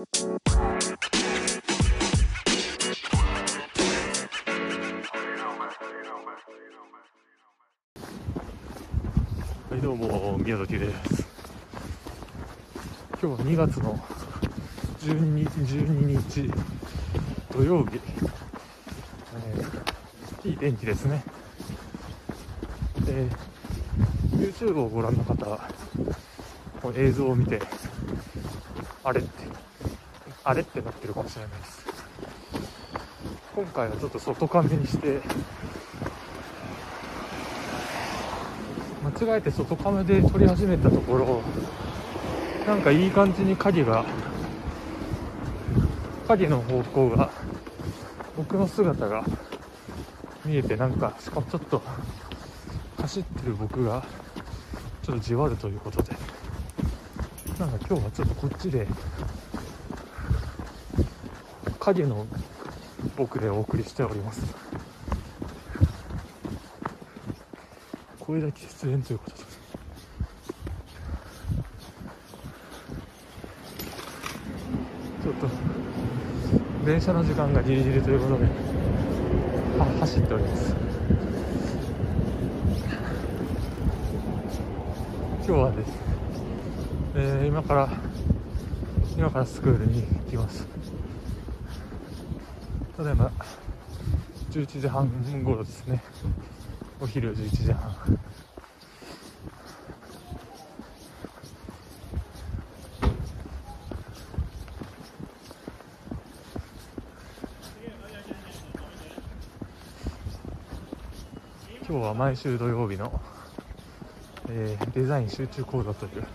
はいどうも宮崎です。今日は2月の12日 ,12 日土曜日、えーいい天気ですね。で YouTube をご覧の方この映像を見てあれってあれ？ってなってるかもしれ？ないです今回はちょっと外カメにして間違えて外カメで撮り始めたところなんかいい感じに影が影の方向が僕の姿が見えてなんかしかもちょっと走ってる僕がちょっとじわるということでなんか今日はちょっとこっちで影の僕でお送りしております声だけ出演ということでちょっと電車の時間がギリギリということで走っております今日はですね、えー今から今からスクールに行きますただいま11時半頃ですね。お昼11時半。今日は毎週土曜日の、えーデザイン集中講座という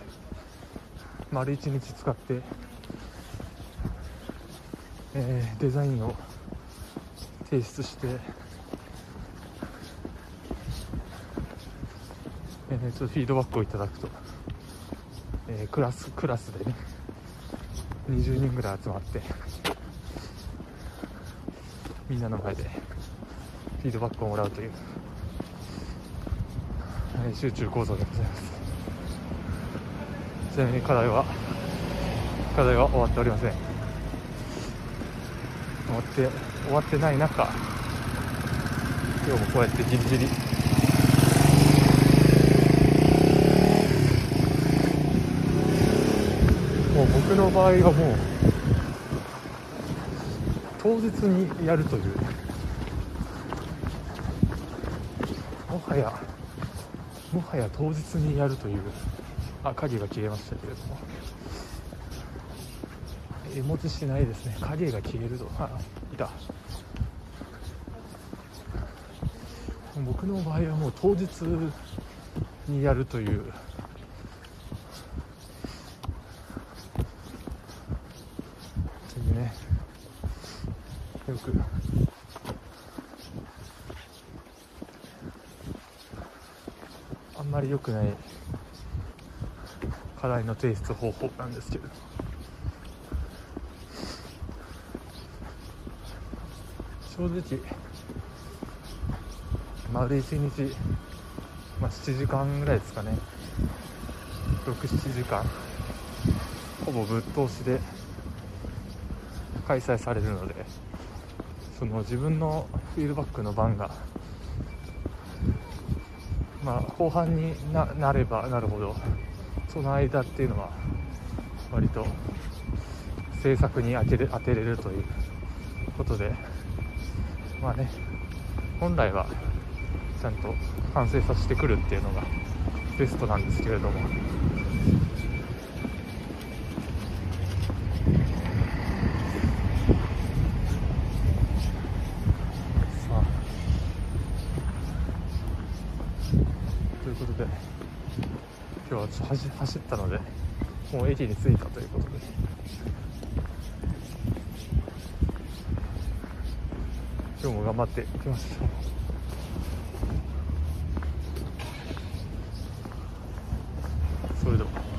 丸一日使って、えーデザインを提出して、えーちょっとフィードバックをいただくと、えークラスクラスでね20人ぐらい集まってみんなの前でフィードバックをもらうという、えー集中講座でございます。ちなみに課題は課題は終わっておりません。終わって終わってない中今日もこうやってギリギリ。もう僕の場合はもう当日にやるという。もはやもはや当日にやるという。あ影が消えましたけれども。絵文字しないですね。影が消えるとあいた。僕の場合はもう当日にやるという。というね。よく。あんまり良くない。課題の提出方法なんですけれど。正直丸一日、まあ、7時間ぐらいですかね。67時間。ほぼぶっ通しで開催されるのでその自分のフィードバックの番がまあ後半にななればなるほどその間っていうのは割と制作に当てれ当てれるということでまあね本来はちゃんと完成させてくるっていうのがベストなんですけれども。ということで今日は走走ったのでもう駅に着いたということで。今日も頑張ってきましそれでは。